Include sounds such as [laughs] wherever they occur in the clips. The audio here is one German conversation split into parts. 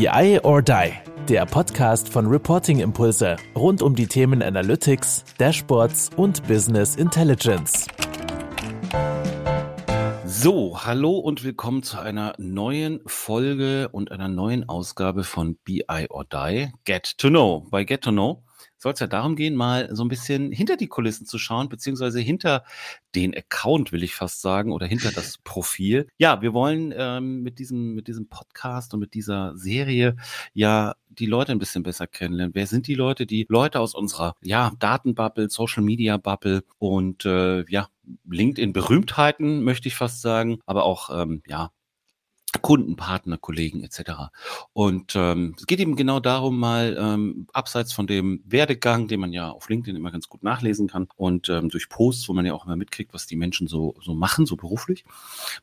BI or Die, der Podcast von Reporting Impulse rund um die Themen Analytics, Dashboards und Business Intelligence. So, hallo und willkommen zu einer neuen Folge und einer neuen Ausgabe von BI or Die, Get to Know. Bei Get to Know soll es ja darum gehen, mal so ein bisschen hinter die Kulissen zu schauen, beziehungsweise hinter den Account, will ich fast sagen, oder hinter das Profil. Ja, wir wollen ähm, mit, diesem, mit diesem Podcast und mit dieser Serie ja die Leute ein bisschen besser kennenlernen. Wer sind die Leute? Die Leute aus unserer ja, Datenbubble, Social Media Bubble und äh, ja, LinkedIn-Berühmtheiten, möchte ich fast sagen, aber auch ähm, ja, Kunden, Partner, Kollegen etc. Und ähm, es geht eben genau darum, mal ähm, abseits von dem Werdegang, den man ja auf LinkedIn immer ganz gut nachlesen kann und ähm, durch Posts, wo man ja auch immer mitkriegt, was die Menschen so so machen, so beruflich,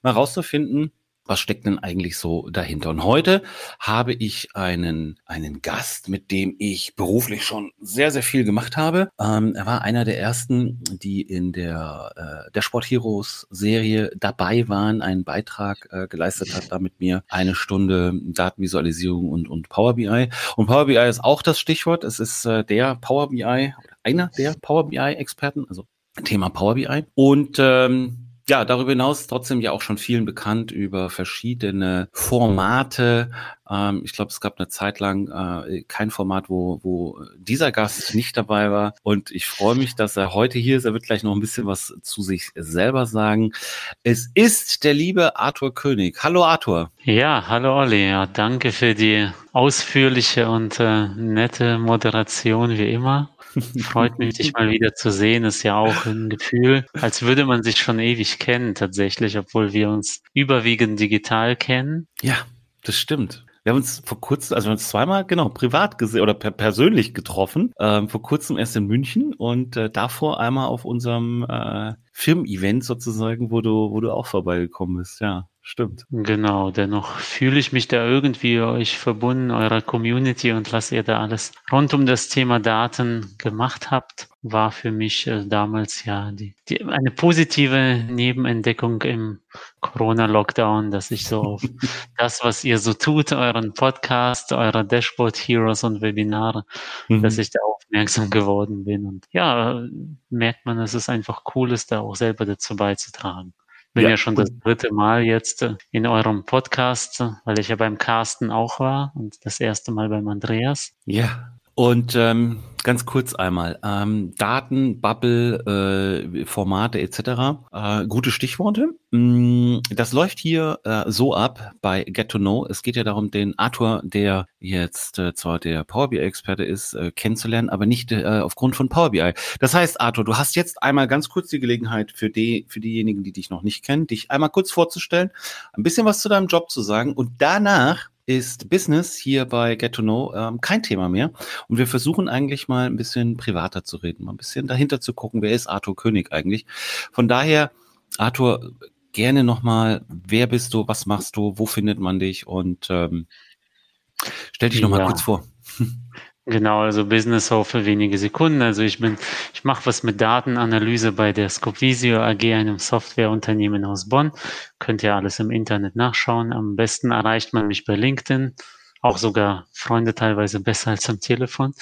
mal rauszufinden, was steckt denn eigentlich so dahinter? Und heute habe ich einen, einen Gast, mit dem ich beruflich schon sehr, sehr viel gemacht habe. Ähm, er war einer der ersten, die in der, äh, der Sport Heroes Serie dabei waren, einen Beitrag äh, geleistet hat, da mit mir eine Stunde Datenvisualisierung und, und Power BI. Und Power BI ist auch das Stichwort. Es ist äh, der Power BI, einer der Power BI Experten, also Thema Power BI. Und ähm, ja, darüber hinaus trotzdem ja auch schon vielen bekannt über verschiedene Formate. Ähm, ich glaube, es gab eine Zeit lang äh, kein Format, wo, wo dieser Gast nicht dabei war. Und ich freue mich, dass er heute hier ist. Er wird gleich noch ein bisschen was zu sich selber sagen. Es ist der liebe Arthur König. Hallo Arthur. Ja, hallo Olli. Ja, danke für die ausführliche und äh, nette Moderation wie immer. [laughs] Freut mich, dich mal wieder zu sehen. Ist ja auch ein Gefühl, als würde man sich schon ewig kennen, tatsächlich, obwohl wir uns überwiegend digital kennen. Ja, das stimmt. Wir haben uns vor kurzem, also wir haben uns zweimal genau privat gesehen oder per persönlich getroffen. Ähm, vor kurzem erst in München und äh, davor einmal auf unserem äh, Firmen-Event sozusagen, wo du, wo du auch vorbeigekommen bist. Ja. Stimmt. Genau, dennoch fühle ich mich da irgendwie euch verbunden, eurer Community und was ihr da alles rund um das Thema Daten gemacht habt, war für mich äh, damals ja die, die, eine positive Nebenentdeckung im Corona-Lockdown, dass ich so auf [laughs] das, was ihr so tut, euren Podcast, eure Dashboard Heroes und Webinare, mhm. dass ich da aufmerksam geworden bin. Und ja, merkt man, dass es einfach cool ist, da auch selber dazu beizutragen bin ja, ja schon das dritte Mal jetzt äh, in eurem Podcast, weil ich ja beim Carsten auch war und das erste Mal beim Andreas. Ja, und ähm, ganz kurz einmal, ähm, Daten, Bubble, äh, Formate etc. Äh, gute Stichworte. Mm, das läuft hier äh, so ab bei Get to Know. Es geht ja darum, den Arthur, der jetzt äh, zwar der Power BI-Experte ist, äh, kennenzulernen, aber nicht äh, aufgrund von Power BI. Das heißt, Arthur, du hast jetzt einmal ganz kurz die Gelegenheit für die, für diejenigen, die dich noch nicht kennen, dich einmal kurz vorzustellen, ein bisschen was zu deinem Job zu sagen und danach ist Business hier bei Get to Know ähm, kein Thema mehr. Und wir versuchen eigentlich mal ein bisschen privater zu reden, mal ein bisschen dahinter zu gucken, wer ist Arthur König eigentlich. Von daher, Arthur, gerne nochmal, wer bist du, was machst du, wo findet man dich und ähm, stell dich nochmal ja. kurz vor. [laughs] Genau, also Business Hope für wenige Sekunden. Also ich bin, ich mache was mit Datenanalyse bei der Scopvisio AG, einem Softwareunternehmen aus Bonn. Könnt ihr alles im Internet nachschauen. Am besten erreicht man mich bei LinkedIn. Auch sogar Freunde teilweise besser als am Telefon,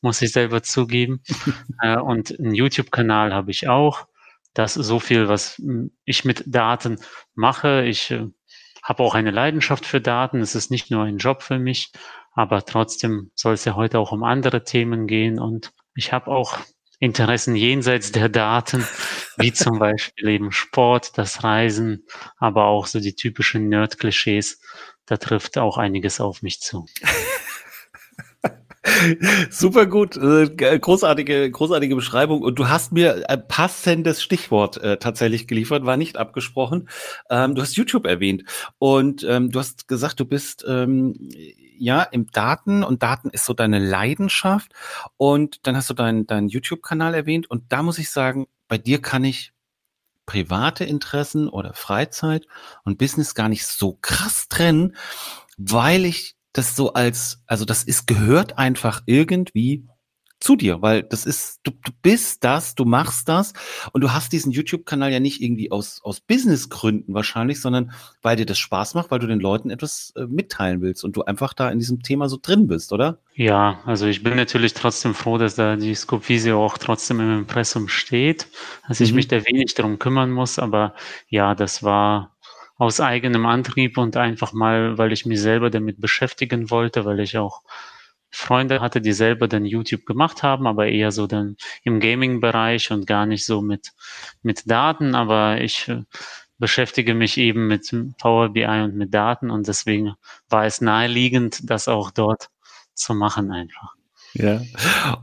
muss ich selber zugeben. [laughs] Äh, und einen YouTube-Kanal habe ich auch. Das ist so viel, was ich mit Daten mache. Ich äh, habe auch eine Leidenschaft für Daten. Es ist nicht nur ein Job für mich, aber trotzdem soll es ja heute auch um andere Themen gehen und ich habe auch Interessen jenseits der Daten, [laughs] wie zum Beispiel eben Sport, das Reisen, aber auch so die typischen Nerd-Klischees. Da trifft auch einiges auf mich zu. [laughs] Super gut, äh, großartige, großartige Beschreibung. Und du hast mir ein passendes Stichwort äh, tatsächlich geliefert, war nicht abgesprochen. Ähm, du hast YouTube erwähnt und ähm, du hast gesagt, du bist ähm, ja im Daten und Daten ist so deine Leidenschaft. Und dann hast du deinen deinen YouTube-Kanal erwähnt und da muss ich sagen, bei dir kann ich private Interessen oder Freizeit und Business gar nicht so krass trennen, weil ich das so als, also das ist, gehört einfach irgendwie zu dir, weil das ist, du, du bist das, du machst das und du hast diesen YouTube-Kanal ja nicht irgendwie aus, aus Businessgründen wahrscheinlich, sondern weil dir das Spaß macht, weil du den Leuten etwas äh, mitteilen willst und du einfach da in diesem Thema so drin bist, oder? Ja, also ich bin natürlich trotzdem froh, dass da die Scope Visio auch trotzdem im Impressum steht, dass ich mhm. mich da wenig darum kümmern muss, aber ja, das war aus eigenem Antrieb und einfach mal, weil ich mich selber damit beschäftigen wollte, weil ich auch Freunde hatte, die selber dann YouTube gemacht haben, aber eher so dann im Gaming-Bereich und gar nicht so mit, mit Daten. Aber ich äh, beschäftige mich eben mit Power BI und mit Daten und deswegen war es naheliegend, das auch dort zu machen einfach. Ja,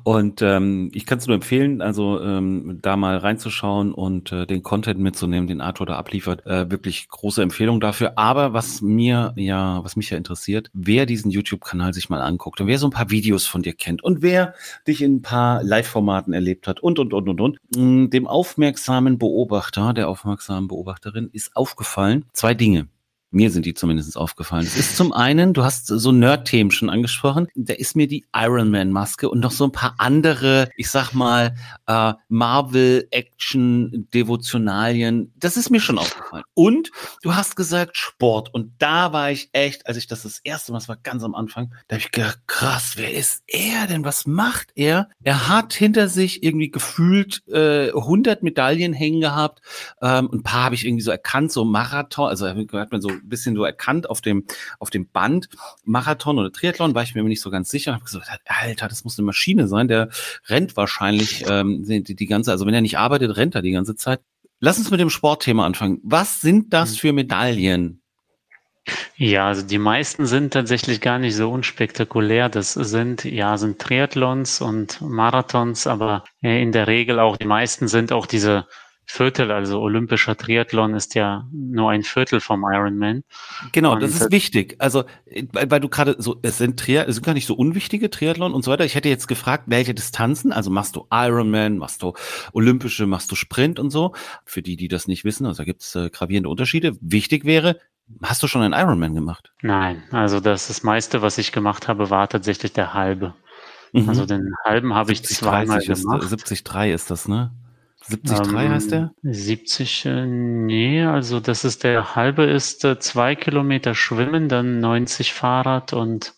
und ähm, ich kann es nur empfehlen, also ähm, da mal reinzuschauen und äh, den Content mitzunehmen, den Arthur da abliefert. Äh, wirklich große Empfehlung dafür. Aber was mir ja, was mich ja interessiert, wer diesen YouTube-Kanal sich mal anguckt und wer so ein paar Videos von dir kennt und wer dich in ein paar Live-Formaten erlebt hat und und und und und, mm, dem aufmerksamen Beobachter, der aufmerksamen Beobachterin ist aufgefallen zwei Dinge. Mir sind die zumindest aufgefallen. Es ist zum einen, du hast so Nerd-Themen schon angesprochen, da ist mir die Iron Man-Maske und noch so ein paar andere, ich sag mal, äh, Marvel-Action-Devotionalien. Das ist mir schon aufgefallen. Und du hast gesagt Sport. Und da war ich echt, als ich das das erste Mal, das war ganz am Anfang, da habe ich gedacht, krass, wer ist er denn? Was macht er? Er hat hinter sich irgendwie gefühlt äh, 100 Medaillen hängen gehabt. Ähm, ein paar habe ich irgendwie so erkannt, so Marathon, also hat man so bisschen so erkannt auf dem, auf dem Band. Marathon oder Triathlon war ich mir nicht so ganz sicher. Habe gesagt, Alter, das muss eine Maschine sein. Der rennt wahrscheinlich ähm, die, die ganze, also wenn er nicht arbeitet, rennt er die ganze Zeit. Lass uns mit dem Sportthema anfangen. Was sind das hm. für Medaillen? Ja, also die meisten sind tatsächlich gar nicht so unspektakulär. Das sind, ja, sind Triathlons und Marathons, aber äh, in der Regel auch, die meisten sind auch diese Viertel, also olympischer Triathlon ist ja nur ein Viertel vom Ironman. Genau, und das ist wichtig. Also, weil, weil du gerade so, es sind Triathlon, es sind gar nicht so unwichtige Triathlon und so weiter. Ich hätte jetzt gefragt, welche Distanzen, also machst du Ironman, machst du olympische, machst du Sprint und so. Für die, die das nicht wissen, also da gibt es äh, gravierende Unterschiede. Wichtig wäre, hast du schon einen Ironman gemacht? Nein, also das, das meiste, was ich gemacht habe, war tatsächlich der halbe. Mhm. Also den halben habe ich zweimal gemacht. 73 ist das, ne? 73 ähm, heißt der? 70, äh, nee, also das ist der halbe ist äh, zwei Kilometer Schwimmen, dann 90 Fahrrad und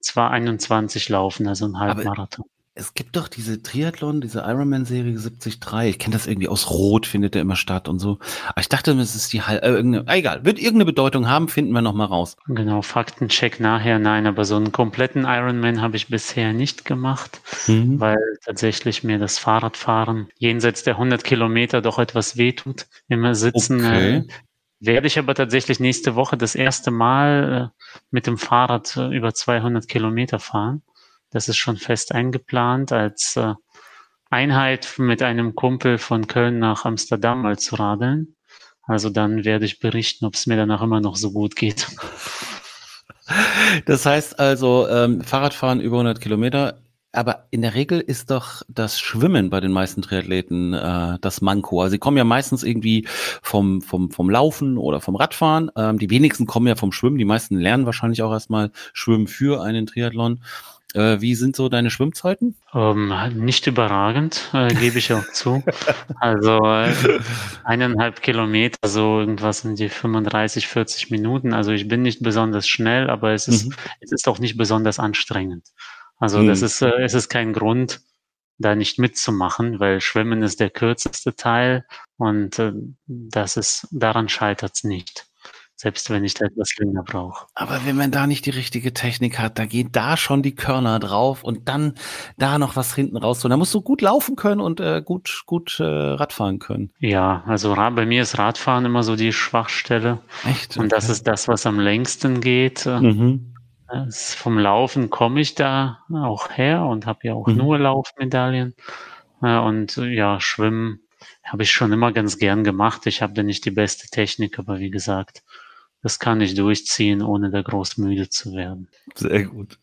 zwar 21 Laufen, also ein Halbmarathon. Es gibt doch diese Triathlon, diese Ironman-Serie 73. Ich kenne das irgendwie aus Rot, findet der immer statt und so. Aber ich dachte, es ist die äh, irgendeine, ah, egal, wird irgendeine Bedeutung haben, finden wir nochmal raus. Genau, Faktencheck nachher, nein, aber so einen kompletten Ironman habe ich bisher nicht gemacht, mhm. weil tatsächlich mir das Fahrradfahren jenseits der 100 Kilometer doch etwas wehtut. Immer sitzen. Okay. Äh, werde ich aber tatsächlich nächste Woche das erste Mal äh, mit dem Fahrrad äh, über 200 Kilometer fahren. Das ist schon fest eingeplant als äh, Einheit mit einem Kumpel von Köln nach Amsterdam mal zu radeln. Also dann werde ich berichten, ob es mir danach immer noch so gut geht. [laughs] Das heißt also ähm, Fahrradfahren über 100 Kilometer. Aber in der Regel ist doch das Schwimmen bei den meisten Triathleten äh, das Manko. Also sie kommen ja meistens irgendwie vom, vom, vom Laufen oder vom Radfahren. Ähm, die wenigsten kommen ja vom Schwimmen. Die meisten lernen wahrscheinlich auch erstmal Schwimmen für einen Triathlon. Äh, wie sind so deine Schwimmzeiten? Ähm, nicht überragend, äh, gebe ich auch zu. [laughs] Also äh, eineinhalb Kilometer, so irgendwas in die 35, 40 Minuten. Also ich bin nicht besonders schnell, aber es ist, mhm. es ist auch nicht besonders anstrengend. Also mhm. das ist, äh, es ist kein Grund, da nicht mitzumachen, weil Schwimmen ist der kürzeste Teil und äh, das ist, daran scheitert es nicht selbst wenn ich da etwas länger brauche. Aber wenn man da nicht die richtige Technik hat, da gehen da schon die Körner drauf und dann da noch was hinten raus. Da musst du gut laufen können und äh, gut, gut äh, Radfahren können. Ja, also bei mir ist Radfahren immer so die Schwachstelle. Echt? Okay. Und das ist das, was am längsten geht. Mhm. Vom Laufen komme ich da auch her und habe ja auch mhm. nur Laufmedaillen. Und ja, Schwimmen habe ich schon immer ganz gern gemacht. Ich habe da nicht die beste Technik, aber wie gesagt, das kann ich durchziehen, ohne da groß müde zu werden. Sehr gut.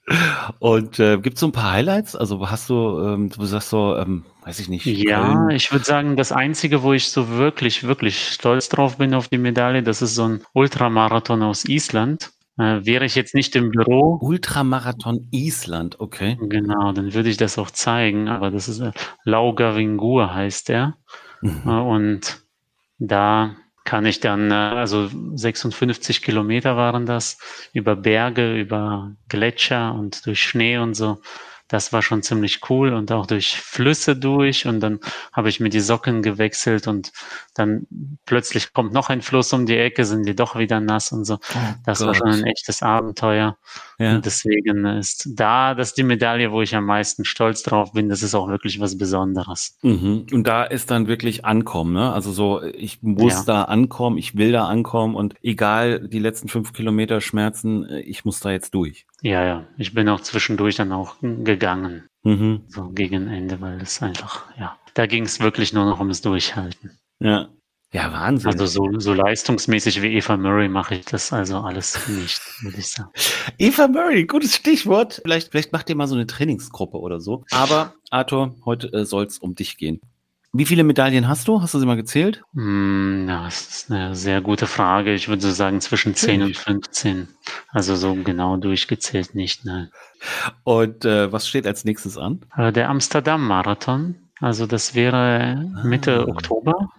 Und äh, gibt es so ein paar Highlights? Also hast du, ähm, du sagst so, ähm, weiß ich nicht. Ja, Köln. ich würde sagen, das Einzige, wo ich so wirklich, wirklich stolz drauf bin auf die Medaille, das ist so ein Ultramarathon aus Island. Äh, wäre ich jetzt nicht im Büro. Ultramarathon Island, okay. Genau, dann würde ich das auch zeigen, aber das ist äh, Laugavingur heißt der. Mhm. Äh, und da kann ich dann, äh, also 56 Kilometer waren das, über Berge, über Gletscher und durch Schnee und so das war schon ziemlich cool und auch durch Flüsse durch und dann habe ich mir die Socken gewechselt und dann plötzlich kommt noch ein Fluss um die Ecke, sind die doch wieder nass und so. Oh das Gott. war schon ein echtes Abenteuer. Ja. Und deswegen ist da das die Medaille, wo ich am meisten stolz drauf bin. Das ist auch wirklich was Besonderes. Mhm. Und da ist dann wirklich ankommen, ne? Also so, ich muss ja. da ankommen, ich will da ankommen und egal die letzten fünf Kilometer Schmerzen, ich muss da jetzt durch. Ja, ja. Ich bin auch zwischendurch dann auch gegangen. Mhm. So gegen Ende, weil es einfach, ja, da ging es wirklich nur noch ums Durchhalten. Ja. Ja, Wahnsinn. Also so, so leistungsmäßig wie Eva Murray mache ich das also alles nicht, würde ich sagen. [laughs] Eva Murray, gutes Stichwort. Vielleicht, vielleicht macht ihr mal so eine Trainingsgruppe oder so. Aber Arthur, heute äh, soll es um dich gehen. Wie viele Medaillen hast du? Hast du sie mal gezählt? Ja, das ist eine sehr gute Frage. Ich würde so sagen zwischen 10 und 15. Also so genau durchgezählt nicht, nein. Und äh, was steht als nächstes an? Äh, der Amsterdam-Marathon. Also das wäre Mitte ah. Oktober.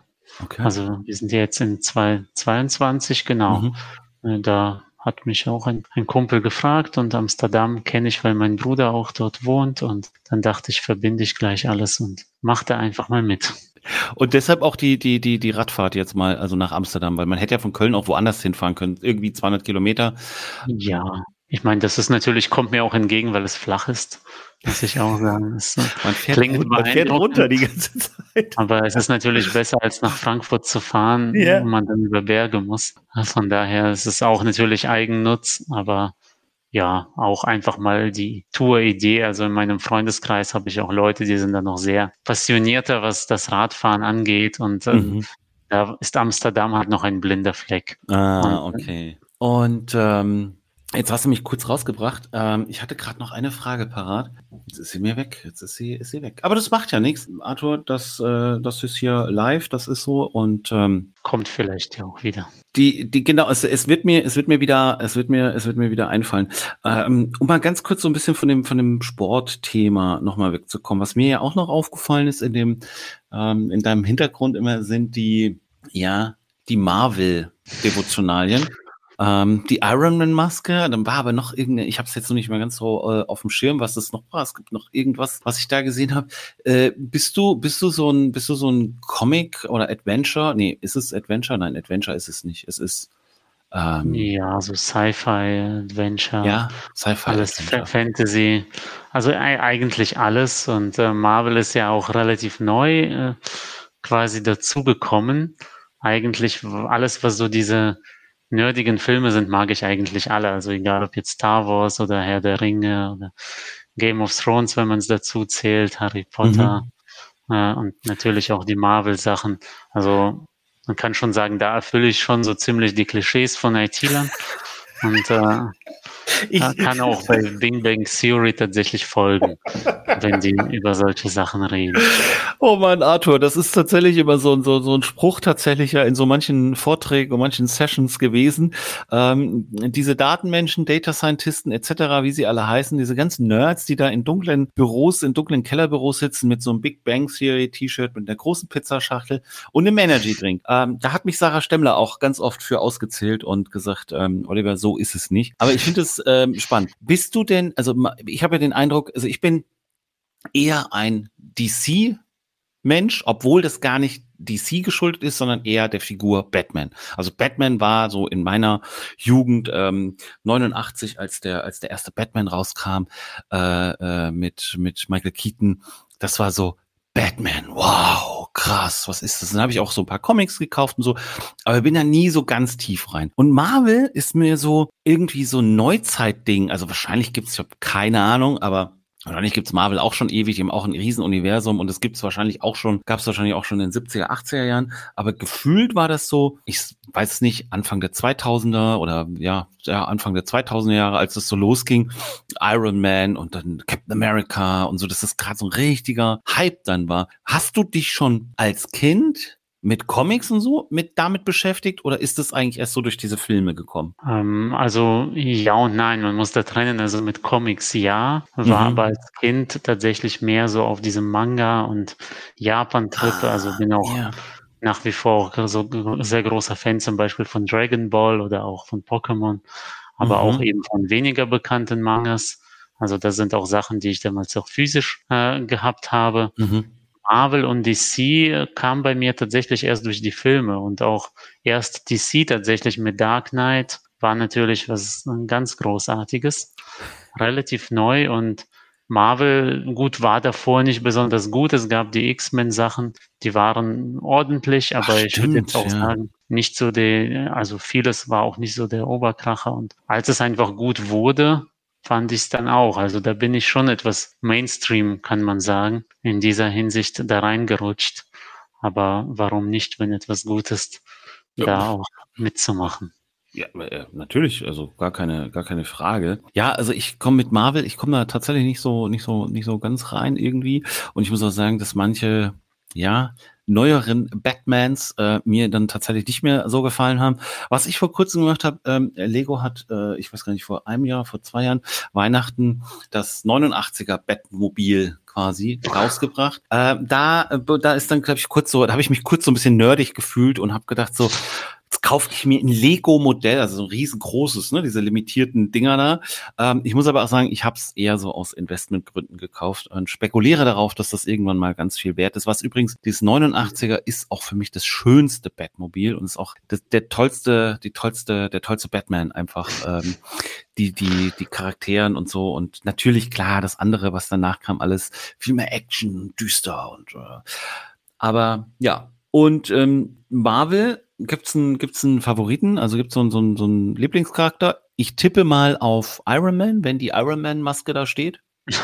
Okay. Also wir sind jetzt in 2022, genau. Mhm. Äh, da hat mich auch ein, ein Kumpel gefragt und Amsterdam kenne ich, weil mein Bruder auch dort wohnt und dann dachte ich, verbinde ich gleich alles und machte einfach mal mit. Und deshalb auch die, die, die, die Radfahrt jetzt mal, also nach Amsterdam, weil man hätte ja von Köln auch woanders hinfahren können, irgendwie 200 Kilometer. Ja, ich meine, das ist natürlich, kommt mir auch entgegen, weil es flach ist muss ich auch sagen. Es man fährt, klingt man fährt runter die ganze Zeit. Aber es ist natürlich besser, als nach Frankfurt zu fahren, yeah. wo man dann über Berge muss. Von daher ist es auch natürlich Eigennutz, aber ja, auch einfach mal die Tour-Idee. Also in meinem Freundeskreis habe ich auch Leute, die sind da noch sehr passionierter, was das Radfahren angeht. Und ähm, mhm. da ist Amsterdam halt noch ein blinder Fleck. Ah, und, okay. Und ähm, Jetzt hast du mich kurz rausgebracht. Ähm, ich hatte gerade noch eine Frage parat. Jetzt ist sie mir weg. Jetzt ist sie, ist sie weg. Aber das macht ja nichts. Arthur, das, äh, das ist hier live, das ist so und ähm, kommt vielleicht ja auch wieder. Die, die, genau, es, es wird mir, es wird mir wieder, es wird mir, es wird mir wieder einfallen. Ähm, um mal ganz kurz so ein bisschen von dem, von dem Sportthema nochmal wegzukommen. Was mir ja auch noch aufgefallen ist in dem, ähm, in deinem Hintergrund immer sind die, ja, die Marvel-Devotionalien. Ähm, die Ironman-Maske, dann war aber noch irgendeine, ich habe es jetzt noch nicht mehr ganz so äh, auf dem Schirm, was das noch war. Es gibt noch irgendwas, was ich da gesehen habe. Äh, bist du, bist du so ein, bist du so ein Comic oder Adventure? Nee, ist es Adventure? Nein, Adventure ist es nicht. Es ist ähm, ja, so Sci-Fi, Adventure. Ja, Sci-Fi. Alles Adventure. Fantasy. Also eigentlich alles. Und äh, Marvel ist ja auch relativ neu äh, quasi dazugekommen. Eigentlich alles, was so diese nerdigen Filme sind, mag ich eigentlich alle. Also egal ob jetzt Star Wars oder Herr der Ringe oder Game of Thrones, wenn man es dazu zählt, Harry Potter mhm. äh, und natürlich auch die Marvel-Sachen. Also man kann schon sagen, da erfülle ich schon so ziemlich die Klischees von IT-Lern. Und äh, ich kann auch bei Bing Bang Theory tatsächlich folgen, wenn die über solche Sachen reden. Oh man, Arthur, das ist tatsächlich immer so, so, so ein Spruch tatsächlich ja in so manchen Vorträgen und manchen Sessions gewesen. Ähm, diese Datenmenschen, Data Scientisten etc., wie sie alle heißen, diese ganzen Nerds, die da in dunklen Büros, in dunklen Kellerbüros sitzen mit so einem Big Bang Theory T-Shirt mit einer großen Pizzaschachtel und einem Energy Drink. Ähm, da hat mich Sarah Stemmler auch ganz oft für ausgezählt und gesagt, ähm, Oliver, so ist es nicht. Aber ich finde es ähm, spannend. Bist du denn, also ich habe ja den Eindruck, also ich bin eher ein DC Mensch, obwohl das gar nicht DC geschuldet ist, sondern eher der Figur Batman. Also Batman war so in meiner Jugend ähm, 89, als der als der erste Batman rauskam äh, äh, mit mit Michael Keaton. Das war so Batman, wow, krass, was ist das? Dann habe ich auch so ein paar Comics gekauft und so, aber bin da nie so ganz tief rein. Und Marvel ist mir so irgendwie so ein Neuzeitding. Also wahrscheinlich gibt's, ich habe keine Ahnung, aber Wahrscheinlich gibt's Marvel auch schon ewig, die haben auch ein Riesenuniversum und es gibt's wahrscheinlich auch schon, gab's wahrscheinlich auch schon in den 70er, 80er Jahren. Aber gefühlt war das so, ich weiß nicht, Anfang der 2000er oder ja, ja Anfang der 2000er Jahre, als es so losging, Iron Man und dann Captain America und so, dass das gerade so ein richtiger Hype dann war. Hast du dich schon als Kind mit Comics und so mit damit beschäftigt oder ist es eigentlich erst so durch diese Filme gekommen? Ähm, also ja und nein, man muss da trennen. Also mit Comics ja, war mhm. aber als Kind tatsächlich mehr so auf diesem Manga und Japan-Trip. Ah, also bin auch ja. nach wie vor so sehr großer Fan zum Beispiel von Dragon Ball oder auch von Pokémon, aber mhm. auch eben von weniger bekannten Mangas. Also das sind auch Sachen, die ich damals auch physisch äh, gehabt habe. Mhm. Marvel und DC kam bei mir tatsächlich erst durch die Filme und auch erst DC tatsächlich mit Dark Knight war natürlich was ganz Großartiges, relativ neu und Marvel, gut, war davor nicht besonders gut. Es gab die X-Men-Sachen, die waren ordentlich, aber Ach, ich würde jetzt auch ja. sagen, nicht so der, also vieles war auch nicht so der Oberkracher. Und als es einfach gut wurde, fand ich es dann auch. Also da bin ich schon etwas Mainstream, kann man sagen, in dieser Hinsicht da reingerutscht. Aber warum nicht, wenn etwas gut ist, ja. da auch mitzumachen? Ja, äh, natürlich, also gar keine, gar keine Frage. Ja, also ich komme mit Marvel, ich komme da tatsächlich nicht so, nicht so, nicht so ganz rein irgendwie. Und ich muss auch sagen, dass manche, ja, neueren Batmans äh, mir dann tatsächlich nicht mehr so gefallen haben. Was ich vor kurzem gemacht habe, ähm, Lego hat, äh, ich weiß gar nicht, vor einem Jahr, vor zwei Jahren, Weihnachten das 89er Batmobil quasi rausgebracht. Äh, da, äh, da ist dann, glaube ich, kurz so, da habe ich mich kurz so ein bisschen nerdig gefühlt und habe gedacht so, Jetzt kaufe ich mir ein Lego-Modell, also so ein riesengroßes, ne, diese limitierten Dinger da. Ähm, ich muss aber auch sagen, ich habe es eher so aus Investmentgründen gekauft und spekuliere darauf, dass das irgendwann mal ganz viel wert ist. Was übrigens, dieses 89er ist auch für mich das schönste Batmobil und ist auch das, der tollste, die tollste, der tollste Batman einfach. Ähm, die, die, die Charakteren und so. Und natürlich, klar, das andere, was danach kam, alles viel mehr Action, düster und äh, aber ja. Und ähm, Marvel Gibt's einen, gibt's einen Favoriten? Also gibt's so einen, so einen, so einen Lieblingscharakter? Ich tippe mal auf Iron Man, wenn die Iron Man Maske da steht. [laughs]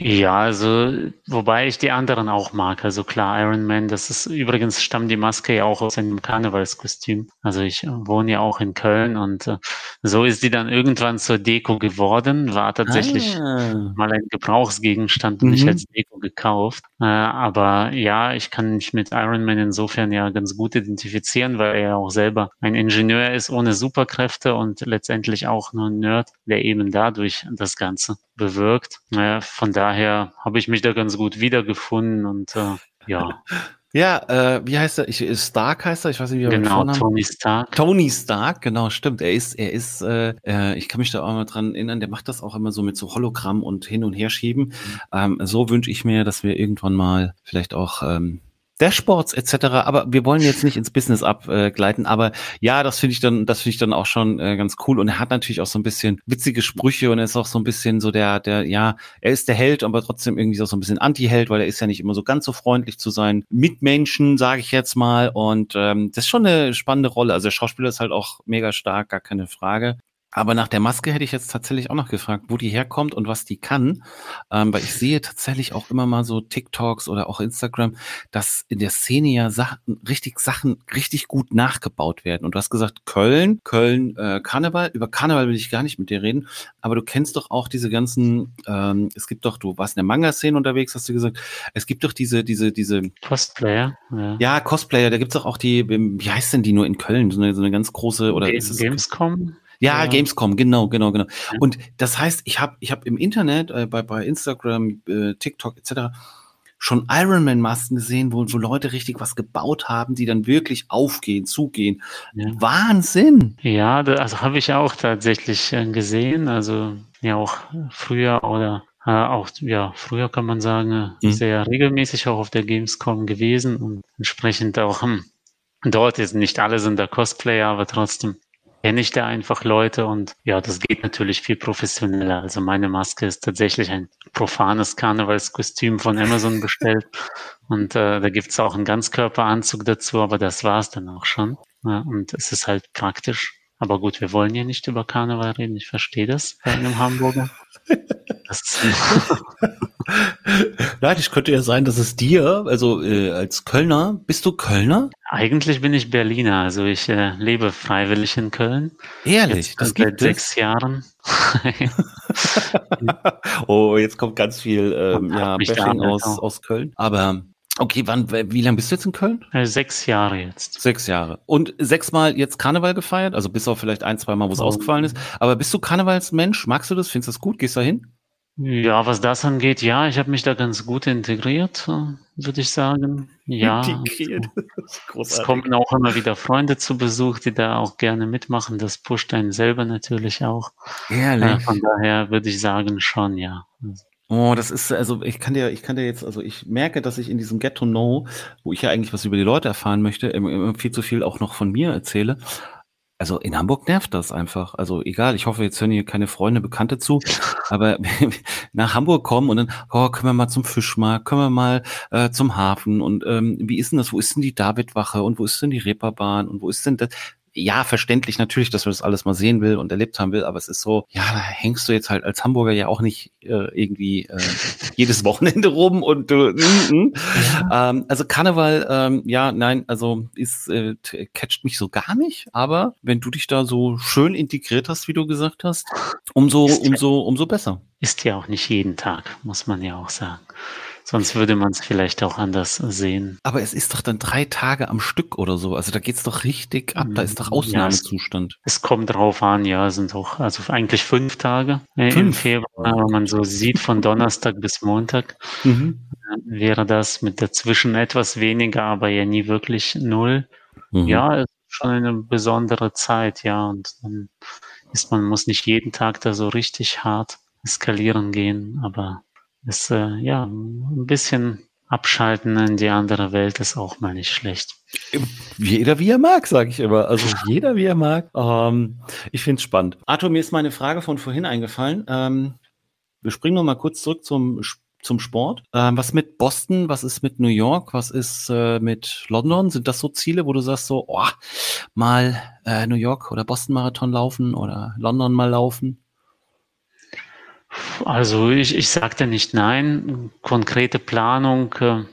Ja, also wobei ich die anderen auch mag. Also klar, Iron Man, das ist übrigens stammt die Maske ja auch aus einem Karnevalskostüm. Also ich wohne ja auch in Köln und äh, so ist die dann irgendwann zur Deko geworden. War tatsächlich ah. mal ein Gebrauchsgegenstand und mhm. nicht als Deko gekauft. Äh, aber ja, ich kann mich mit Iron Man insofern ja ganz gut identifizieren, weil er auch selber ein Ingenieur ist ohne Superkräfte und letztendlich auch nur ein Nerd, der eben dadurch das Ganze bewirkt. Naja, von daher habe ich mich da ganz gut wiedergefunden und äh, ja. [laughs] Ja, äh, wie heißt er? Ich, Stark heißt er, ich weiß nicht, wie er Genau, Tony Stark. Tony Stark, genau, stimmt. Er ist, er ist, äh, äh, ich kann mich da auch mal dran erinnern, der macht das auch immer so mit so Hologramm und hin und her schieben. Mhm. Ähm, so wünsche ich mir, dass wir irgendwann mal vielleicht auch ähm, Dashboards etc. Aber wir wollen jetzt nicht ins Business abgleiten. aber ja, das finde ich dann, das finde ich dann auch schon äh, ganz cool. Und er hat natürlich auch so ein bisschen witzige Sprüche und er ist auch so ein bisschen so der, der, ja, er ist der Held, aber trotzdem irgendwie so ein bisschen Anti-Held, weil er ist ja nicht immer so ganz so freundlich zu seinen Mitmenschen, sage ich jetzt mal. Und ähm, das ist schon eine spannende Rolle. Also der Schauspieler ist halt auch mega stark, gar keine Frage. Aber nach der Maske hätte ich jetzt tatsächlich auch noch gefragt, wo die herkommt und was die kann. Ähm, weil ich sehe tatsächlich auch immer mal so TikToks oder auch Instagram, dass in der Szene ja Sachen, richtig Sachen richtig gut nachgebaut werden. Und du hast gesagt, Köln, Köln, äh, Karneval. Über Karneval will ich gar nicht mit dir reden. Aber du kennst doch auch diese ganzen, ähm, es gibt doch, du warst in der Manga-Szene unterwegs, hast du gesagt. Es gibt doch diese, diese, diese. Cosplayer. Ja, ja Cosplayer, da gibt's doch auch die, wie heißt denn die nur in Köln? So eine, so eine ganz große, oder ist es Gamescom? Ja, ja, Gamescom, genau, genau, genau. Ja. Und das heißt, ich habe ich hab im Internet, äh, bei, bei Instagram, äh, TikTok etc. schon Ironman-Masken gesehen, wo, wo Leute richtig was gebaut haben, die dann wirklich aufgehen, zugehen. Ja. Wahnsinn! Ja, das also habe ich auch tatsächlich äh, gesehen. Also ja auch früher oder äh, auch ja früher kann man sagen mhm. sehr regelmäßig auch auf der Gamescom gewesen und entsprechend auch hm, dort ist nicht alle sind da Cosplayer, aber trotzdem kenne ich da einfach Leute und ja, das geht natürlich viel professioneller. Also meine Maske ist tatsächlich ein profanes Karnevalskostüm von Amazon [laughs] bestellt und äh, da gibt's auch einen Ganzkörperanzug dazu, aber das war's dann auch schon. Ja, und es ist halt praktisch. Aber gut, wir wollen ja nicht über Karneval reden. Ich verstehe das bei einem Hamburger. [laughs] Nein, es könnte ja sein, dass es dir, also äh, als Kölner, bist du Kölner? Eigentlich bin ich Berliner, also ich äh, lebe freiwillig in Köln. Ehrlich, jetzt, das seit sechs Jahren. [laughs] oh, jetzt kommt ganz viel ähm, ja, Bashing aus, aus Köln. Aber Okay, wann, wie lange bist du jetzt in Köln? Äh, sechs Jahre jetzt. Sechs Jahre. Und sechsmal jetzt Karneval gefeiert? Also bis auf vielleicht ein, zwei Mal, wo es oh. ausgefallen ist. Aber bist du Karnevalsmensch? Magst du das? Findest du das gut? Gehst du da hin? Ja, was das angeht, ja, ich habe mich da ganz gut integriert, äh, würde ich sagen. Ja, integriert. [laughs] Es kommen auch immer wieder Freunde zu Besuch, die da auch gerne mitmachen. Das pusht einen selber natürlich auch. Ehrlich. Äh, von daher würde ich sagen, schon, ja. Oh, das ist, also ich kann dir, ich kann dir jetzt, also ich merke, dass ich in diesem Get to Know, wo ich ja eigentlich was über die Leute erfahren möchte, immer viel zu viel auch noch von mir erzähle. Also in Hamburg nervt das einfach. Also egal, ich hoffe, jetzt hören hier keine Freunde, Bekannte zu, [laughs] aber [laughs] nach Hamburg kommen und dann, oh, können wir mal zum Fischmarkt, können wir mal äh, zum Hafen und ähm, wie ist denn das, wo ist denn die Davidwache und wo ist denn die Reeperbahn und wo ist denn das? Ja, verständlich natürlich, dass man das alles mal sehen will und erlebt haben will, aber es ist so, ja, da hängst du jetzt halt als Hamburger ja auch nicht äh, irgendwie äh, [laughs] jedes Wochenende rum und du, mm. Ja. Ähm, also Karneval, ähm, ja, nein, also ist äh, catcht mich so gar nicht, aber wenn du dich da so schön integriert hast, wie du gesagt hast, umso, umso, umso besser. Ist ja auch nicht jeden Tag, muss man ja auch sagen. Sonst würde man es vielleicht auch anders sehen. Aber es ist doch dann drei Tage am Stück oder so. Also da geht es doch richtig ab. Da ist doch Ausnahmezustand. Ja, es, es, kommt drauf an, ja, sind doch, also eigentlich fünf Tage äh, fünf. im Februar, wenn man so sieht, von Donnerstag bis Montag. Mhm. Äh, wäre das mit dazwischen etwas weniger, aber ja nie wirklich null. Mhm. Ja, es ist schon eine besondere Zeit, ja. Und dann ist man muss nicht jeden Tag da so richtig hart eskalieren gehen, aber ist äh, ja ein bisschen abschalten in die andere Welt ist auch mal nicht schlecht. Jeder wie er mag, sage ich immer. Also jeder wie er mag. Ähm, ich finde es spannend. Arthur, mir ist meine Frage von vorhin eingefallen. Ähm, wir springen noch mal kurz zurück zum zum Sport. Ähm, was mit Boston? Was ist mit New York? Was ist äh, mit London? Sind das so Ziele, wo du sagst so, oh, mal äh, New York oder Boston Marathon laufen oder London mal laufen? Also ich, ich sagte nicht nein. Konkrete Planung äh,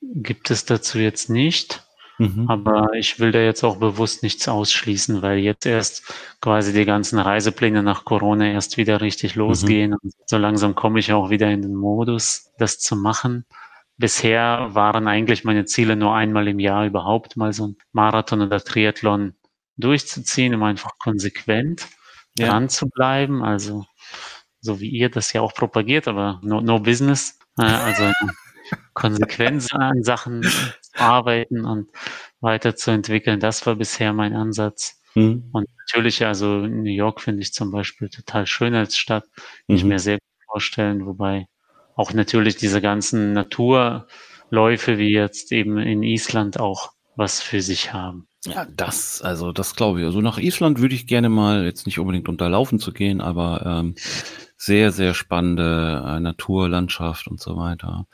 gibt es dazu jetzt nicht. Mhm. Aber ich will da jetzt auch bewusst nichts ausschließen, weil jetzt erst quasi die ganzen Reisepläne nach Corona erst wieder richtig mhm. losgehen. Mhm. Und so langsam komme ich auch wieder in den Modus, das zu machen. Bisher waren eigentlich meine Ziele nur einmal im Jahr überhaupt mal so ein Marathon oder Triathlon durchzuziehen, um einfach konsequent ja. dran zu bleiben. Also so wie ihr das ja auch propagiert, aber no, no business. Äh, also Konsequenz an Sachen zu arbeiten und weiterzuentwickeln. Das war bisher mein Ansatz. Mhm. Und natürlich, also New York finde ich zum Beispiel total schön als Stadt. Mhm. Ich mir sehr gut vorstellen, wobei auch natürlich diese ganzen Naturläufe wie jetzt eben in Island auch was für sich haben. Ja, das, also das glaube ich. Also nach Island würde ich gerne mal, jetzt nicht unbedingt unterlaufen zu gehen, aber ähm, sehr, sehr spannende äh, Naturlandschaft und so weiter.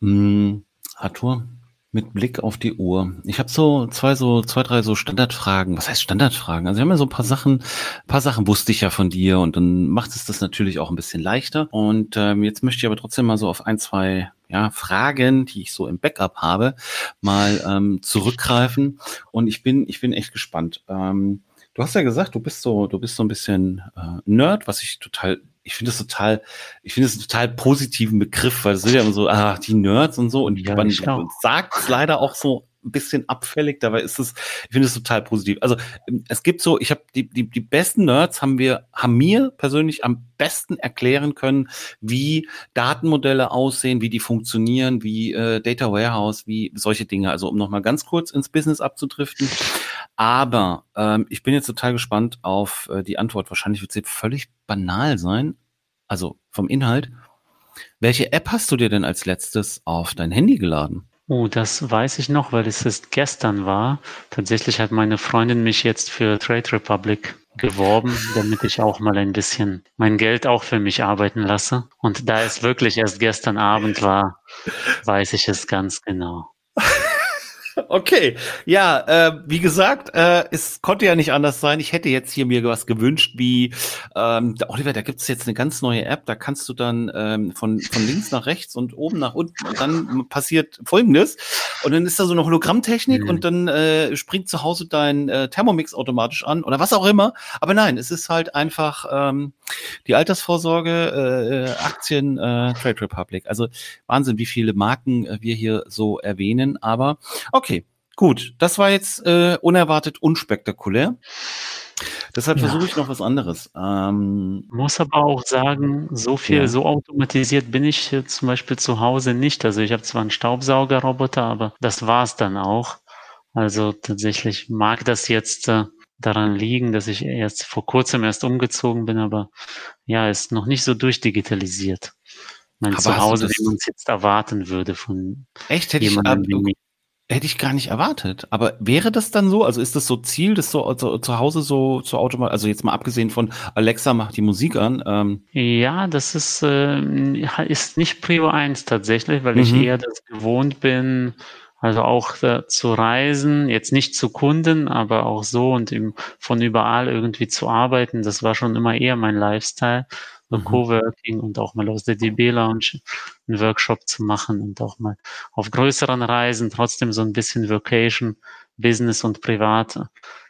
Hm, Arthur, mit Blick auf die Uhr. Ich habe so zwei, so zwei, drei so Standardfragen. Was heißt Standardfragen? Also wir haben ja so ein paar Sachen, ein paar Sachen wusste ich ja von dir und dann macht es das natürlich auch ein bisschen leichter. Und ähm, jetzt möchte ich aber trotzdem mal so auf ein, zwei ja, Fragen, die ich so im Backup habe, mal ähm, zurückgreifen. Und ich bin, ich bin echt gespannt. Ähm, du hast ja gesagt, du bist so, du bist so ein bisschen äh, Nerd, was ich total ich finde das total, ich finde es einen total positiven Begriff, weil es sind ja immer so, ah, die Nerds und so und ja, man sagt es leider auch so ein bisschen abfällig, dabei ist es, ich finde es total positiv. Also es gibt so, ich habe die, die, die besten Nerds haben wir, haben mir persönlich am besten erklären können, wie Datenmodelle aussehen, wie die funktionieren, wie äh, Data Warehouse, wie solche Dinge. Also um nochmal ganz kurz ins Business abzudriften. Aber ähm, ich bin jetzt total gespannt auf äh, die Antwort. Wahrscheinlich wird sie völlig banal sein, also vom Inhalt. Welche App hast du dir denn als letztes auf dein Handy geladen? Oh, das weiß ich noch, weil es ist gestern war. Tatsächlich hat meine Freundin mich jetzt für Trade Republic geworben, damit ich auch mal ein bisschen mein Geld auch für mich arbeiten lasse. Und da es wirklich erst gestern Abend war, weiß ich es ganz genau. Okay, ja, äh, wie gesagt, äh, es konnte ja nicht anders sein. Ich hätte jetzt hier mir was gewünscht, wie ähm, Oliver, da gibt es jetzt eine ganz neue App, da kannst du dann ähm, von, von links nach rechts und oben nach unten und dann passiert folgendes. Und dann ist da so eine Hologrammtechnik mhm. und dann äh, springt zu Hause dein äh, Thermomix automatisch an oder was auch immer. Aber nein, es ist halt einfach, ähm, Die Altersvorsorge, äh, äh, Aktien, äh, Trade Republic. Also Wahnsinn, wie viele Marken äh, wir hier so erwähnen. Aber okay, gut. Das war jetzt äh, unerwartet unspektakulär. Deshalb Ja. versuche ich noch was anderes. Ähm, Muss aber auch sagen, so viel, Ja. so automatisiert bin ich äh, zum Beispiel zu Hause nicht. Also ich habe zwar einen Staubsaugerroboter, aber das war's dann auch. Also tatsächlich mag das jetzt äh, daran liegen, dass ich erst vor kurzem erst umgezogen bin, aber ja, ist noch nicht so durchdigitalisiert. Mein Aber Zuhause, wie man es jetzt erwarten würde von echt hätte ich, jemandem äh, mir. hätte ich gar nicht erwartet. Aber wäre das dann so? Also ist das so Ziel, das so, so zu Hause so zu automat, also jetzt mal abgesehen von Alexa macht die Musik an. Ähm, Ja, das ist, ähm, ist nicht Prio 1 tatsächlich, weil ich Mhm. eher das gewohnt bin, also auch äh, zu reisen, jetzt nicht zu Kunden, aber auch so und im, von überall irgendwie zu arbeiten. Das war schon immer eher mein Lifestyle, so Mhm. Coworking und auch mal aus der DB Lounge einen Workshop zu machen und auch mal auf größeren Reisen trotzdem so ein bisschen Vacation, Business und Privat äh,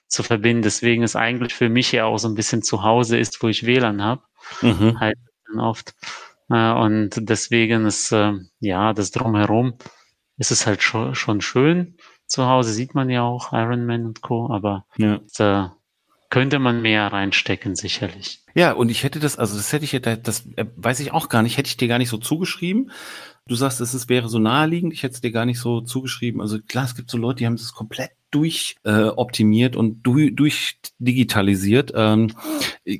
zu verbinden. Deswegen ist eigentlich für mich ja auch so ein bisschen zu Hause ist, wo ich WLAN habe mhm. halt dann oft. Äh, und deswegen ist, äh, ja, das drumherum ist es halt schon, schon schön. Zu Hause sieht man ja auch Iron Man und Co., aber Ja. da könnte man mehr reinstecken, sicherlich. Ja, und ich hätte das, also das hätte ich, ja- das äh, weiß ich auch gar nicht, hätte ich dir gar nicht so zugeschrieben. Du sagst, es wäre so naheliegend, ich hätte es dir gar nicht so zugeschrieben. Also klar, es gibt so Leute, die haben das komplett durch äh, und durch, durch digitalisiert. Ähm,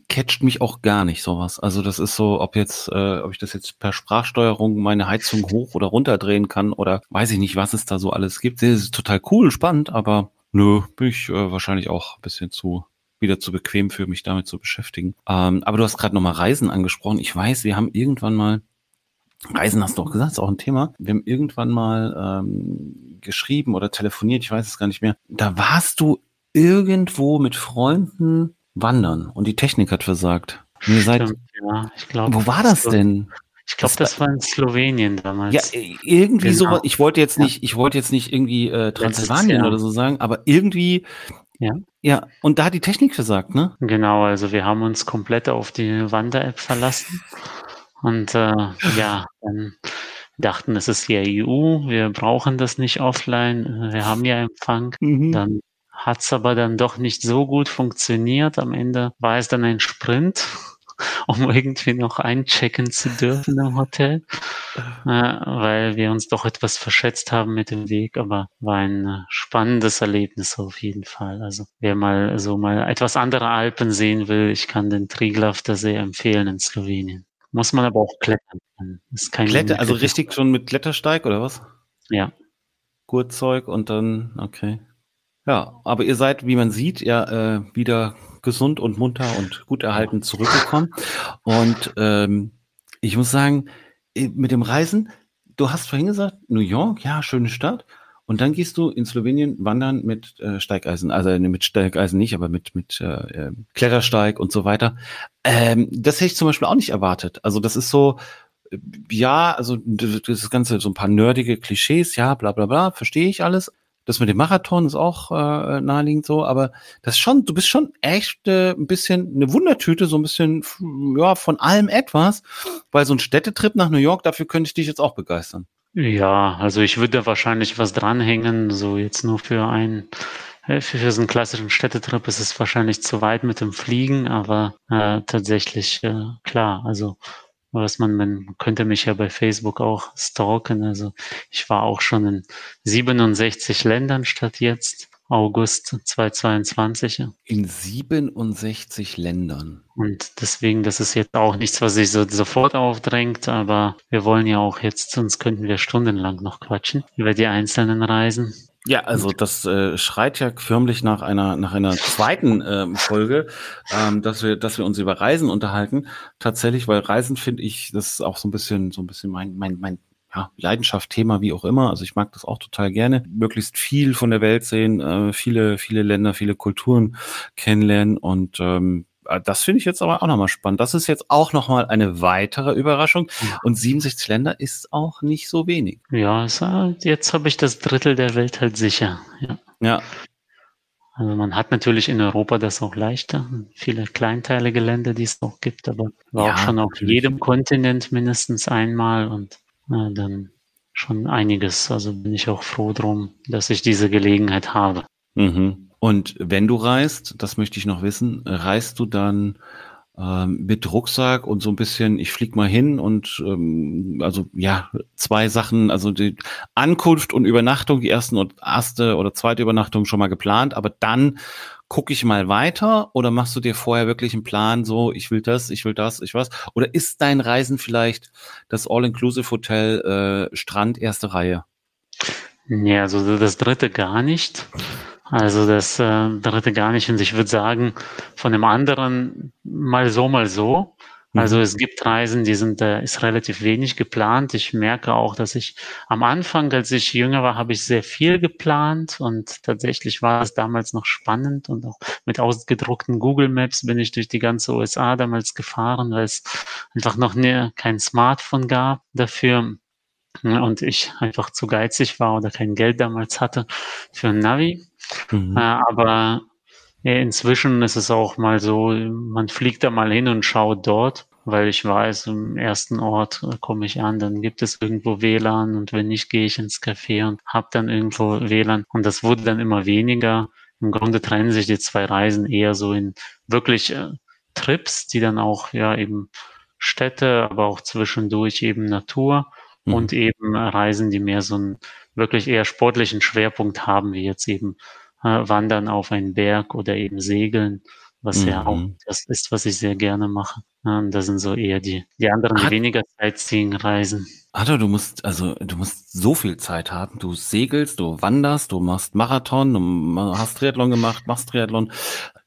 catcht mich auch gar nicht sowas. Also das ist so, ob jetzt, äh, ob ich das jetzt per Sprachsteuerung meine Heizung hoch oder runterdrehen kann oder weiß ich nicht, was es da so alles gibt. Das ist total cool, spannend, aber nö, bin ich äh, wahrscheinlich auch ein bisschen zu wieder zu bequem für mich damit zu beschäftigen. Ähm, aber du hast gerade nochmal Reisen angesprochen. Ich weiß, wir haben irgendwann mal Reisen hast du auch gesagt, ist auch ein Thema. Wir haben irgendwann mal ähm, geschrieben oder telefoniert, ich weiß es gar nicht mehr. Da warst du irgendwo mit Freunden wandern und die Technik hat versagt. Und ihr seid, ja, ich glaube. wo war das denn? Ich glaube, das war in Slowenien damals. Ja, äh, irgendwie Genau. so. Ich wollte jetzt nicht, ich wollte jetzt nicht irgendwie äh, Transsilvanien oder so sagen, aber irgendwie. Ja. Ja. Und da hat die Technik versagt, ne? Genau, also wir haben uns komplett auf die Wander-App verlassen und äh, ja, dann dachten, es ist ja EU, wir brauchen das nicht offline, äh, wir haben ja Empfang. Mhm. Dann hat's aber dann doch nicht so gut funktioniert. Am Ende war es dann ein Sprint, [laughs] um irgendwie noch einchecken zu dürfen im Hotel, äh, weil wir uns doch etwas verschätzt haben mit dem Weg. Aber war ein äh, spannendes Erlebnis auf jeden Fall. Also wer mal so mal etwas andere Alpen sehen will, ich kann den Triglavter sehr empfehlen in Slowenien. Muss man aber auch klettern. Ist kein Kletter, also richtig schon mit Klettersteig oder was? Ja. Gurtzeug und dann, okay. Ja, aber ihr seid, wie man sieht, ja äh, wieder gesund und munter und gut erhalten zurückgekommen. Und ähm, ich muss sagen, eh, mit dem Reisen, du hast vorhin gesagt, New York, ja, schöne Stadt. Und dann gehst du in Slowenien wandern mit äh, Steigeisen, also äh, mit Steigeisen nicht, aber mit, mit äh, äh, Klettersteig und so weiter. Ähm, das hätte ich zum Beispiel auch nicht erwartet. Also das ist so, äh, ja, also das Ganze so ein paar nerdige Klischees, ja, bla bla bla, verstehe ich alles. Das mit dem Marathon ist auch äh, naheliegend so, aber das schon, du bist schon echt äh, ein bisschen eine Wundertüte, so ein bisschen ja von allem etwas, weil so ein Städtetrip nach New York, dafür könnte ich dich jetzt auch begeistern. Ja, also ich würde wahrscheinlich was dranhängen, so jetzt nur für einen, äh, für, so einen klassischen Städtetrip ist es wahrscheinlich zu weit mit dem Fliegen, aber äh, tatsächlich, äh, klar, also was man, man könnte mich ja bei Facebook auch stalken, also ich war auch schon in 67 Ländern statt jetzt, August 2022. ja. In 67 Ländern. Und deswegen, das ist jetzt auch nichts, was sich so sofort aufdrängt, aber wir wollen ja auch jetzt, sonst könnten wir stundenlang noch quatschen über die einzelnen Reisen. Ja, also das äh, schreit ja förmlich nach einer nach einer zweiten ähm, Folge, ähm, dass wir dass wir uns über Reisen unterhalten. Tatsächlich, weil Reisen finde ich, das ist auch so ein bisschen so ein bisschen mein mein mein ja, Leidenschaft, Thema, wie auch immer. Also ich mag das auch total gerne. Möglichst viel von der Welt sehen, äh, viele viele Länder, viele Kulturen kennenlernen und ähm, das finde ich jetzt aber auch nochmal spannend. Das ist jetzt auch nochmal eine weitere Überraschung. Und 67 Länder ist auch nicht so wenig. Ja, äh, jetzt habe ich das Drittel der Welt halt sicher. Ja. Ja. Also man hat natürlich in Europa das auch leichter, viele kleinteilige Länder, die es auch gibt, aber war ja, auch schon auf jedem Kontinent mindestens einmal und äh, dann schon einiges. Also bin ich auch froh drum, dass ich diese Gelegenheit habe. Mhm. Und wenn du reist, das möchte ich noch wissen, reist du dann ähm, mit Rucksack und so ein bisschen, ich flieg mal hin und ähm, also ja, zwei Sachen, also die Ankunft und Übernachtung, die ersten und erste oder zweite Übernachtung schon mal geplant, aber dann gucke ich mal weiter oder machst du dir vorher wirklich einen Plan, so ich will das, ich will das, ich was? Oder ist dein Reisen vielleicht das All-Inclusive-Hotel äh, Strand erste Reihe? Ja, also das dritte gar nicht. Also das äh, dritte gar nicht. Und ich würde sagen, von dem anderen mal so, mal so. Also mhm. es gibt Reisen, die sind, da ist relativ wenig geplant. Ich merke auch, dass ich am Anfang, als ich jünger war, habe ich sehr viel geplant und tatsächlich war es damals noch spannend und auch mit ausgedruckten Google Maps bin ich durch die ganze USA damals gefahren, weil es einfach noch nie, kein Smartphone gab dafür und ich einfach zu geizig war oder kein Geld damals hatte für ein Navi. Mhm. Äh, aber inzwischen ist es auch mal so, man fliegt da mal hin und schaut dort, weil ich weiß, im ersten Ort komme ich an, dann gibt es irgendwo WLAN und wenn nicht, gehe ich ins Café und habe dann irgendwo WLAN. Und das wurde dann immer weniger. Im Grunde trennen sich die zwei Reisen eher so in wirklich äh, Trips, die dann auch ja eben Städte, aber auch zwischendurch eben Natur mhm. und eben Reisen, die mehr so einen wirklich eher sportlichen Schwerpunkt haben, wie jetzt eben äh, Wandern auf einen Berg oder eben Segeln, was mhm. ja auch mhm. das ist, was ich sehr gerne mache. Das sind so eher die, die anderen, die weniger Sightseeing-Reisen. Alter, du musst, also, du musst so viel Zeit haben. Du segelst, du wanderst, du machst Marathon, du hast Triathlon gemacht, machst Triathlon,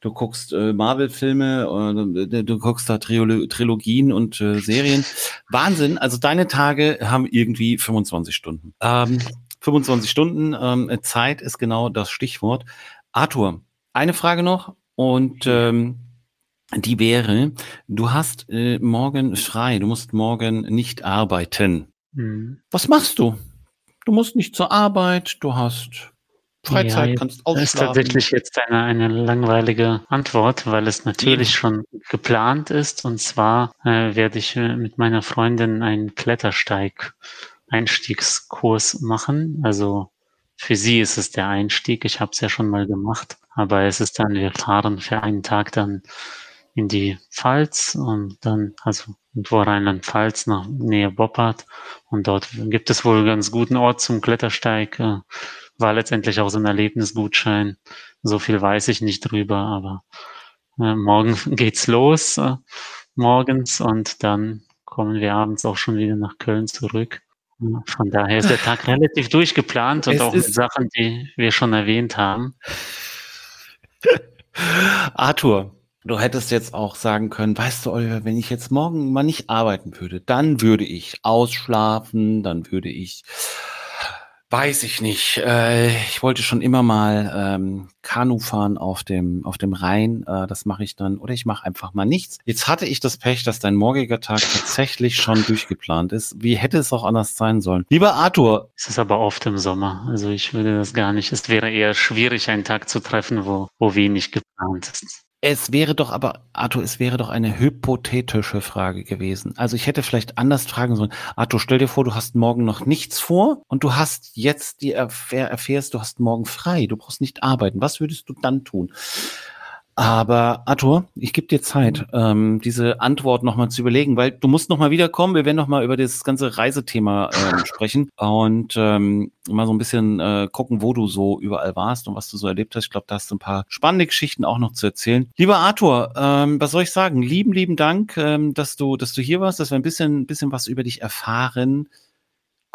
du guckst äh, Marvel-Filme, äh, du guckst da Triolo Trilogien und äh, Serien. Wahnsinn. Also deine Tage haben irgendwie 25 Stunden. Ähm, 25 Stunden ähm, Zeit ist genau das Stichwort. Arthur, eine Frage noch und ähm, die wäre, du hast äh, morgen frei, du musst morgen nicht arbeiten. Mhm. Was machst du? Du musst nicht zur Arbeit, du hast Freizeit, ja, kannst ausschlafen. Das ist tatsächlich jetzt eine, eine langweilige Antwort, weil es natürlich ja. schon geplant ist. Und zwar äh, werde ich äh, mit meiner Freundin einen Klettersteig Einstiegskurs machen. Also für sie ist es der Einstieg. Ich habe es ja schon mal gemacht. Aber es ist dann, wir fahren für einen Tag dann in die Pfalz und dann, also irgendwo Rheinland-Pfalz nach Nähe Boppard. Und dort gibt es wohl einen ganz guten Ort zum Klettersteig. Äh, war letztendlich auch so ein Erlebnisgutschein. So viel weiß ich nicht drüber, aber äh, morgen [laughs] geht's los, äh, morgens und dann kommen wir abends auch schon wieder nach Köln zurück. Von daher ist der Tag [laughs] relativ durchgeplant und es auch mit Sachen, die wir schon erwähnt haben. [laughs] Arthur, du hättest jetzt auch sagen können, weißt du, Oliver, wenn ich jetzt morgen mal nicht arbeiten würde, dann würde ich ausschlafen, dann würde ich Weiß ich nicht. Äh, ich wollte schon immer mal ähm, Kanu fahren auf dem, auf dem Rhein. Äh, das mache ich dann. Oder ich mache einfach mal nichts. Jetzt hatte ich das Pech, dass dein morgiger Tag tatsächlich schon durchgeplant ist. Wie hätte es auch anders sein sollen? Lieber Arthur. Es ist aber oft im Sommer. Also ich würde das gar nicht. Es wäre eher schwierig, einen Tag zu treffen, wo, wo wenig geplant ist. Es wäre doch aber, Arthur, es wäre doch eine hypothetische Frage gewesen. Also ich hätte vielleicht anders fragen sollen. Arthur, stell dir vor, du hast morgen noch nichts vor und du hast jetzt die erfähr erfährst, du hast morgen frei, du brauchst nicht arbeiten. Was würdest du dann tun? Aber Arthur, ich gebe dir Zeit, ähm, diese Antwort nochmal zu überlegen, weil du musst nochmal wiederkommen. Wir werden nochmal über das ganze Reisethema ähm, [laughs] sprechen und ähm, mal so ein bisschen äh, gucken, wo du so überall warst und was du so erlebt hast. Ich glaube, da hast du ein paar spannende Geschichten auch noch zu erzählen. Lieber Arthur, ähm, was soll ich sagen? Lieben, lieben Dank, ähm, dass du, dass du hier warst, dass wir ein bisschen, ein bisschen was über dich erfahren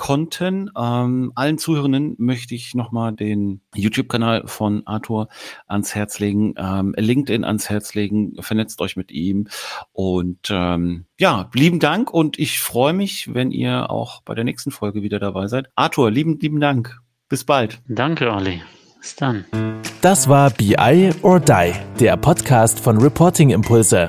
konnten. Ähm, allen Zuhörenden möchte ich nochmal den YouTube-Kanal von Arthur ans Herz legen, ähm, LinkedIn ans Herz legen, vernetzt euch mit ihm und ähm, ja, lieben Dank und ich freue mich, wenn ihr auch bei der nächsten Folge wieder dabei seid. Arthur, lieben, lieben Dank. Bis bald. Danke, Olli. Bis dann. Das war BI or Die, der Podcast von Reporting Impulse.